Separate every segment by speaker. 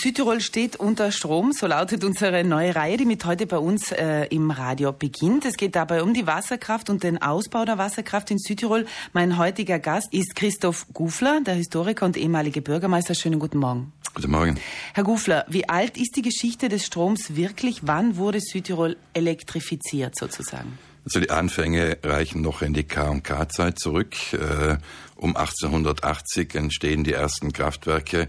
Speaker 1: Südtirol steht unter Strom, so lautet unsere neue Reihe, die mit heute bei uns äh, im Radio beginnt. Es geht dabei um die Wasserkraft und den Ausbau der Wasserkraft in Südtirol. Mein heutiger Gast ist Christoph Gufler, der Historiker und ehemalige Bürgermeister. Schönen guten Morgen.
Speaker 2: Guten Morgen.
Speaker 1: Herr Gufler, wie alt ist die Geschichte des Stroms wirklich? Wann wurde Südtirol elektrifiziert sozusagen?
Speaker 2: Also die Anfänge reichen noch in die K&K-Zeit zurück. Äh, um 1880 entstehen die ersten Kraftwerke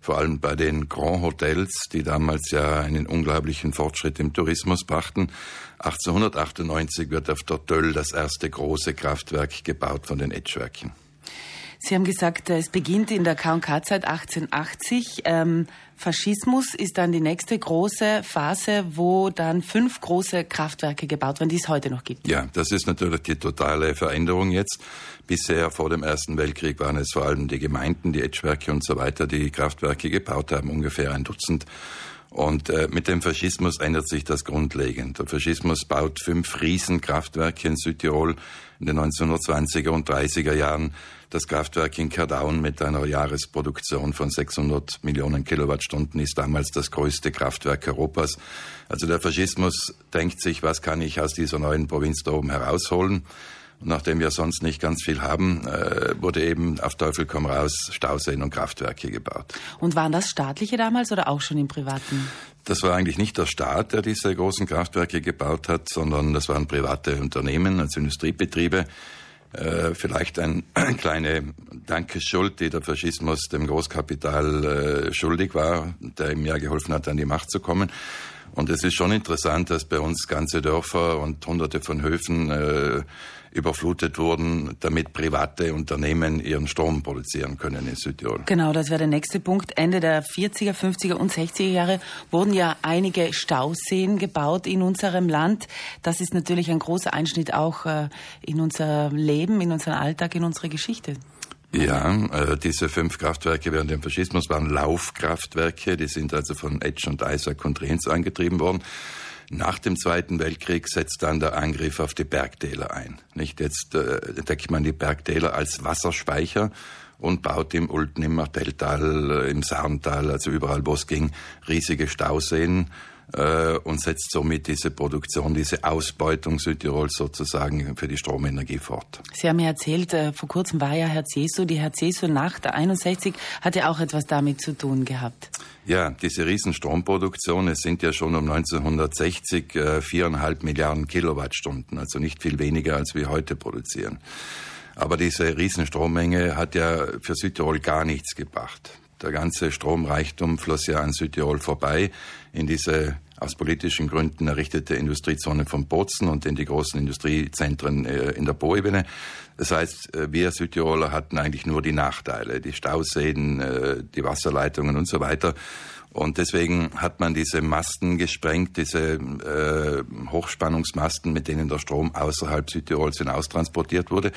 Speaker 2: vor allem bei den Grand Hotels, die damals ja einen unglaublichen Fortschritt im Tourismus brachten. 1898 wird auf der Töll das erste große Kraftwerk gebaut von den Etschwerken.
Speaker 1: Sie haben gesagt, es beginnt in der K&K-Zeit 1880. Ähm, Faschismus ist dann die nächste große Phase, wo dann fünf große Kraftwerke gebaut werden, die es heute noch gibt.
Speaker 2: Ja, das ist natürlich die totale Veränderung jetzt. Bisher vor dem Ersten Weltkrieg waren es vor allem die Gemeinden, die Etschwerke und so weiter, die Kraftwerke gebaut haben, ungefähr ein Dutzend. Und äh, mit dem Faschismus ändert sich das grundlegend. Der Faschismus baut fünf Riesenkraftwerke in Südtirol in den 1920er und 30er Jahren. Das Kraftwerk in Kerdaun mit einer Jahresproduktion von 600 Millionen Kilowattstunden ist damals das größte Kraftwerk Europas. Also der Faschismus denkt sich, was kann ich aus dieser neuen Provinz da oben herausholen? Und nachdem wir sonst nicht ganz viel haben, äh, wurde eben auf Teufel komm raus Stauseen und Kraftwerke gebaut.
Speaker 1: Und waren das staatliche damals oder auch schon im privaten?
Speaker 2: Das war eigentlich nicht der Staat, der diese großen Kraftwerke gebaut hat, sondern das waren private Unternehmen, also Industriebetriebe. Äh, vielleicht ein, eine kleine Dankeschuld, die der Faschismus dem Großkapital äh, schuldig war, der ihm ja geholfen hat, an die Macht zu kommen. Und es ist schon interessant, dass bei uns ganze Dörfer und hunderte von Höfen äh, überflutet wurden, damit private Unternehmen ihren Strom produzieren können in Südtirol.
Speaker 1: Genau, das wäre der nächste Punkt. Ende der 40er, 50er und 60er Jahre wurden ja einige Stauseen gebaut in unserem Land. Das ist natürlich ein großer Einschnitt auch äh, in unser Leben, in unseren Alltag, in unsere Geschichte.
Speaker 2: Ja, äh, diese fünf Kraftwerke während dem Faschismus waren Laufkraftwerke, die sind also von Etsch und Isaac und Rehns angetrieben worden. Nach dem Zweiten Weltkrieg setzt dann der Angriff auf die Bergtäler ein. Nicht jetzt äh, deckt man die Bergtäler als Wasserspeicher und baut im Ulten, im Martelltal, äh, im Sarntal, also überall, wo es ging, riesige Stauseen äh, und setzt somit diese Produktion, diese Ausbeutung Südtirols sozusagen für die Stromenergie fort.
Speaker 1: Sie haben ja erzählt, äh, vor kurzem war ja Herr Cesu, die Herr Cesu nach der 61 hat ja auch etwas damit zu tun gehabt.
Speaker 2: Ja, diese Riesenstromproduktion, es sind ja schon um 1960 äh, viereinhalb Milliarden Kilowattstunden, also nicht viel weniger, als wir heute produzieren. Aber diese Riesenstrommenge hat ja für Südtirol gar nichts gebracht. Der ganze Stromreichtum floss ja an Südtirol vorbei in diese aus politischen Gründen errichtete Industriezone von Bozen und in die großen Industriezentren äh, in der Boebene. Das heißt, äh, wir Südtiroler hatten eigentlich nur die Nachteile, die Stauseen, äh, die Wasserleitungen und so weiter. Und deswegen hat man diese Masten gesprengt, diese äh, Hochspannungsmasten, mit denen der Strom außerhalb Südtirols hinaus wurde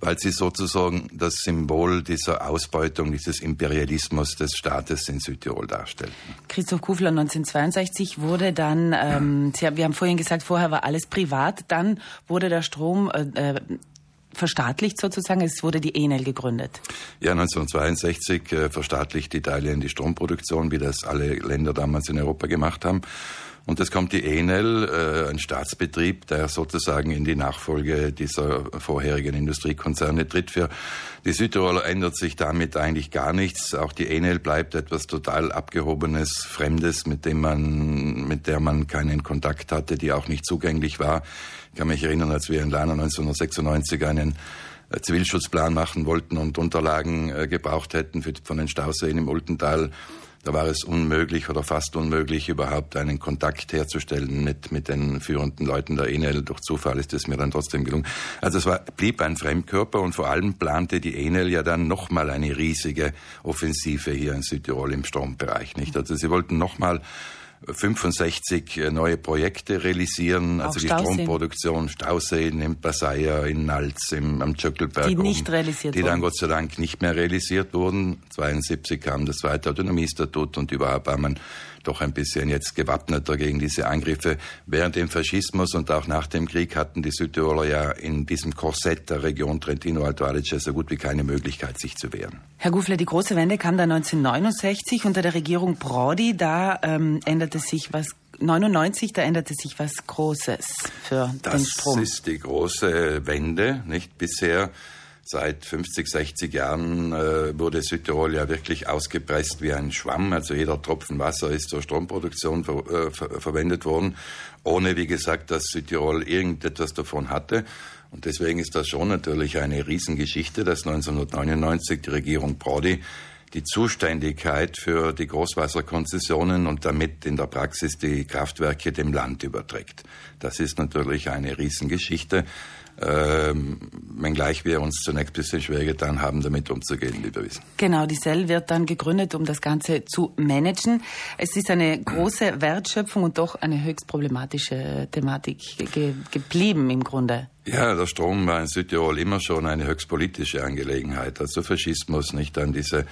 Speaker 2: weil sie sozusagen das Symbol dieser Ausbeutung, dieses Imperialismus des Staates in Südtirol darstellten.
Speaker 1: Christoph Kufler 1962 wurde dann, ähm, Sie, wir haben vorhin gesagt, vorher war alles privat, dann wurde der Strom äh, äh verstaatlicht sozusagen. Es wurde die Enel gegründet.
Speaker 2: Ja, 1962 äh, verstaatlicht Italien die Stromproduktion, wie das alle Länder damals in Europa gemacht haben. Und es kommt die Enel, äh, ein Staatsbetrieb, der sozusagen in die Nachfolge dieser vorherigen Industriekonzerne tritt. Für die Südtiroler ändert sich damit eigentlich gar nichts. Auch die Enel bleibt etwas total abgehobenes, Fremdes, mit dem man, mit der man keinen Kontakt hatte, die auch nicht zugänglich war. Ich kann mich erinnern, als wir in Lana 1996 einen äh, Zivilschutzplan machen wollten und Unterlagen äh, gebraucht hätten für, von den Stauseen im Ultental, da war es unmöglich oder fast unmöglich, überhaupt einen Kontakt herzustellen mit, mit den führenden Leuten der Enel. Durch Zufall ist es mir dann trotzdem gelungen. Also es war, blieb ein Fremdkörper und vor allem plante die Enel ja dann nochmal eine riesige Offensive hier in Südtirol im Strombereich, nicht? Also sie wollten nochmal 65 äh, neue Projekte realisieren, also die Stromproduktion, Stauseen in Passaia, in Nalz, im, am Tschöckelberg.
Speaker 1: Die nicht realisiert
Speaker 2: Die dann Gott sei Dank nicht mehr realisiert wurden. 72 kam das zweite Autonomiestatut und überhaupt war man doch ein bisschen jetzt gewappneter gegen diese Angriffe. Während dem Faschismus und auch nach dem Krieg hatten die Südtiroler ja in diesem Korsett der Region Trentino-Alto Adige so gut wie keine Möglichkeit, sich zu wehren.
Speaker 1: Herr Gufler, die große Wende kam dann 1969 unter der Regierung Prodi. Da ähm, änderte sich was 99, da änderte sich was Großes für
Speaker 2: das
Speaker 1: den Strom.
Speaker 2: Das ist die große Wende, nicht bisher. Seit 50, 60 Jahren äh, wurde Südtirol ja wirklich ausgepresst wie ein Schwamm. Also jeder Tropfen Wasser ist zur Stromproduktion ver äh, ver verwendet worden, ohne, wie gesagt, dass Südtirol irgendetwas davon hatte. Und deswegen ist das schon natürlich eine Riesengeschichte, dass 1999 die Regierung Prodi die Zuständigkeit für die Großwasserkonzessionen und damit in der Praxis die Kraftwerke dem Land überträgt. Das ist natürlich eine Riesengeschichte ähm, wenngleich wir uns zunächst ein bisschen schwer getan haben, damit umzugehen, wie wir wissen.
Speaker 1: Genau, die Cell wird dann gegründet, um das Ganze zu managen. Es ist eine große Wertschöpfung und doch eine höchst problematische Thematik ge geblieben im Grunde.
Speaker 2: Ja, der Strom war in Südtirol immer schon eine höchst politische Angelegenheit. Also Faschismus, nicht an diese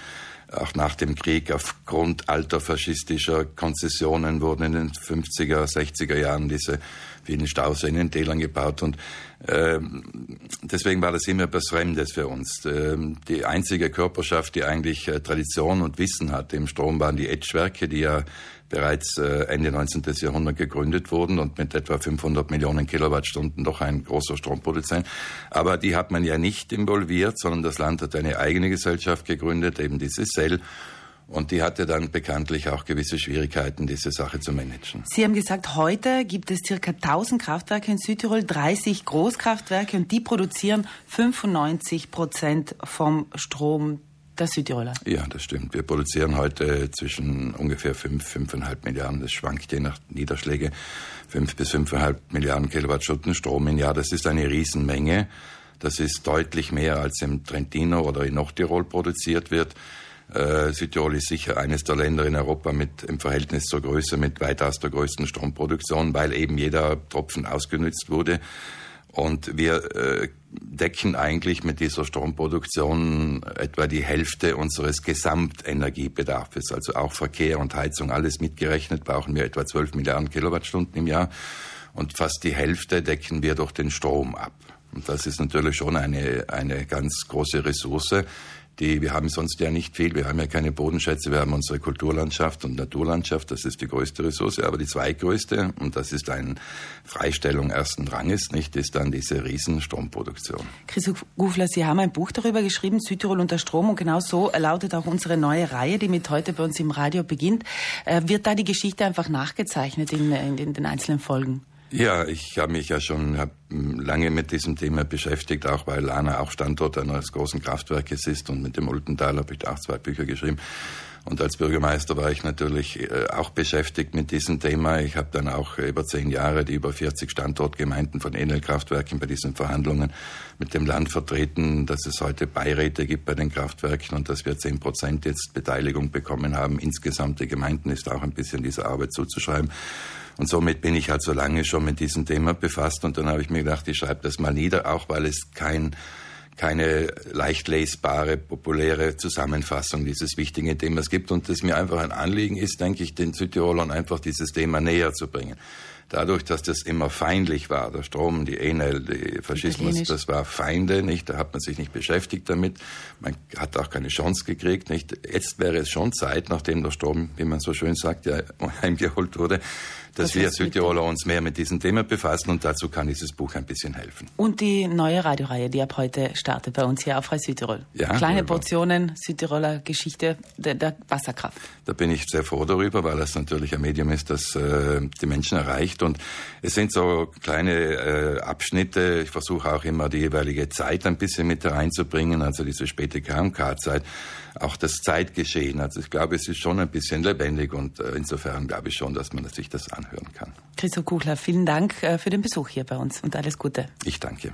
Speaker 2: auch nach dem Krieg aufgrund alter faschistischer Konzessionen wurden in den 50er, 60er Jahren diese vielen Stauseen in den Tälern gebaut und ähm, deswegen war das immer etwas Fremdes für uns. Ähm, die einzige Körperschaft, die eigentlich äh, Tradition und Wissen hatte im Strom, waren die Etschwerke, die ja bereits äh, Ende 19. Jahrhundert gegründet wurden und mit etwa 500 Millionen Kilowattstunden doch ein großer Stromproduzent. Aber die hat man ja nicht involviert, sondern das Land hat eine eigene Gesellschaft gegründet, eben diese Cell. Und die hatte dann bekanntlich auch gewisse Schwierigkeiten, diese Sache zu managen.
Speaker 1: Sie haben gesagt, heute gibt es circa 1000 Kraftwerke in Südtirol, 30 Großkraftwerke und die produzieren 95 Prozent vom Strom der Südtiroler.
Speaker 2: Ja, das stimmt. Wir produzieren heute zwischen ungefähr 5, 5,5 Milliarden, das schwankt je nach Niederschläge, 5 bis 5,5 Milliarden Kilowattstunden Strom im Jahr. Das ist eine Riesenmenge. Das ist deutlich mehr, als im Trentino oder in Nordtirol produziert wird. Äh, Südtirol ist sicher eines der Länder in Europa mit im Verhältnis zur Größe mit weitaus der größten Stromproduktion, weil eben jeder Tropfen ausgenützt wurde. Und wir äh, decken eigentlich mit dieser Stromproduktion etwa die Hälfte unseres Gesamtenergiebedarfs. Also auch Verkehr und Heizung, alles mitgerechnet, brauchen wir etwa 12 Milliarden Kilowattstunden im Jahr. Und fast die Hälfte decken wir durch den Strom ab. Und das ist natürlich schon eine, eine ganz große Ressource, die, wir haben sonst ja nicht viel. Wir haben ja keine Bodenschätze. Wir haben unsere Kulturlandschaft und Naturlandschaft. Das ist die größte Ressource. Aber die zweitgrößte, und das ist eine Freistellung ersten Ranges, nicht, ist dann diese Riesenstromproduktion.
Speaker 1: Christoph Gufler, Sie haben ein Buch darüber geschrieben, Südtirol unter Strom. Und genau so lautet auch unsere neue Reihe, die mit heute bei uns im Radio beginnt. Äh, wird da die Geschichte einfach nachgezeichnet in, in, in den einzelnen Folgen?
Speaker 2: Ja, ich habe mich ja schon hab lange mit diesem Thema beschäftigt, auch weil Lana auch Standort eines großen Kraftwerkes ist und mit dem Ultental habe ich da auch zwei Bücher geschrieben. Und als Bürgermeister war ich natürlich äh, auch beschäftigt mit diesem Thema. Ich habe dann auch über zehn Jahre die über 40 Standortgemeinden von Enel-Kraftwerken bei diesen Verhandlungen mit dem Land vertreten, dass es heute Beiräte gibt bei den Kraftwerken und dass wir zehn Prozent jetzt Beteiligung bekommen haben. Insgesamt die Gemeinden ist auch ein bisschen dieser Arbeit zuzuschreiben. Und somit bin ich halt so lange schon mit diesem Thema befasst und dann habe ich mir gedacht, ich schreibe das mal nieder, auch weil es kein keine leicht lesbare, populäre Zusammenfassung dieses wichtigen Themas gibt. Und es mir einfach ein Anliegen ist, denke ich, den Südtirolern einfach dieses Thema näher zu bringen dadurch, dass das immer feindlich war, der Strom, die Enel, der Faschismus, das war Feinde, nicht? Da hat man sich nicht beschäftigt damit. Man hat auch keine Chance gekriegt, nicht? Jetzt wäre es schon Zeit, nachdem der Strom, wie man so schön sagt, ja heimgeholt wurde, dass das wir Südtiroler uns mehr mit diesem Thema befassen und dazu kann dieses Buch ein bisschen helfen.
Speaker 1: Und die neue Radioreihe, die ab heute startet bei uns hier auf Frei Südtirol. Ja, Kleine Portionen Südtiroler Geschichte der, der, Wasserkraft.
Speaker 2: Da bin ich sehr froh darüber, weil das natürlich ein Medium ist, das äh, die Menschen erreicht und es sind so kleine äh, Abschnitte. Ich versuche auch immer die jeweilige Zeit ein bisschen mit reinzubringen, also diese späte KMK-Zeit, auch das Zeitgeschehen. Also ich glaube, es ist schon ein bisschen lebendig und äh, insofern glaube ich schon, dass man sich das anhören kann.
Speaker 1: Christoph Kuchler, vielen Dank äh, für den Besuch hier bei uns und alles Gute.
Speaker 2: Ich danke.